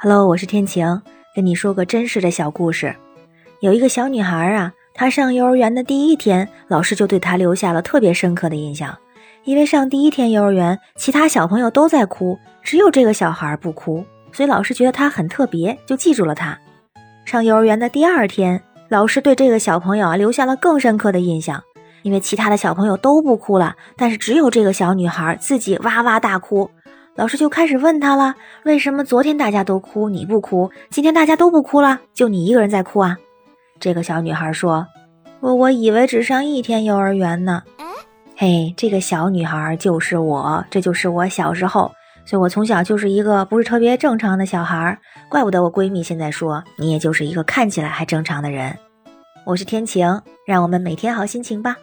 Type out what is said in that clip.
Hello，我是天晴，跟你说个真实的小故事。有一个小女孩啊，她上幼儿园的第一天，老师就对她留下了特别深刻的印象。因为上第一天幼儿园，其他小朋友都在哭，只有这个小孩不哭，所以老师觉得她很特别，就记住了她。上幼儿园的第二天，老师对这个小朋友啊留下了更深刻的印象，因为其他的小朋友都不哭了，但是只有这个小女孩自己哇哇大哭。老师就开始问他了：“为什么昨天大家都哭，你不哭？今天大家都不哭了，就你一个人在哭啊？”这个小女孩说：“我我以为只上一天幼儿园呢。”嘿，这个小女孩就是我，这就是我小时候，所以我从小就是一个不是特别正常的小孩，怪不得我闺蜜现在说你也就是一个看起来还正常的人。我是天晴，让我们每天好心情吧。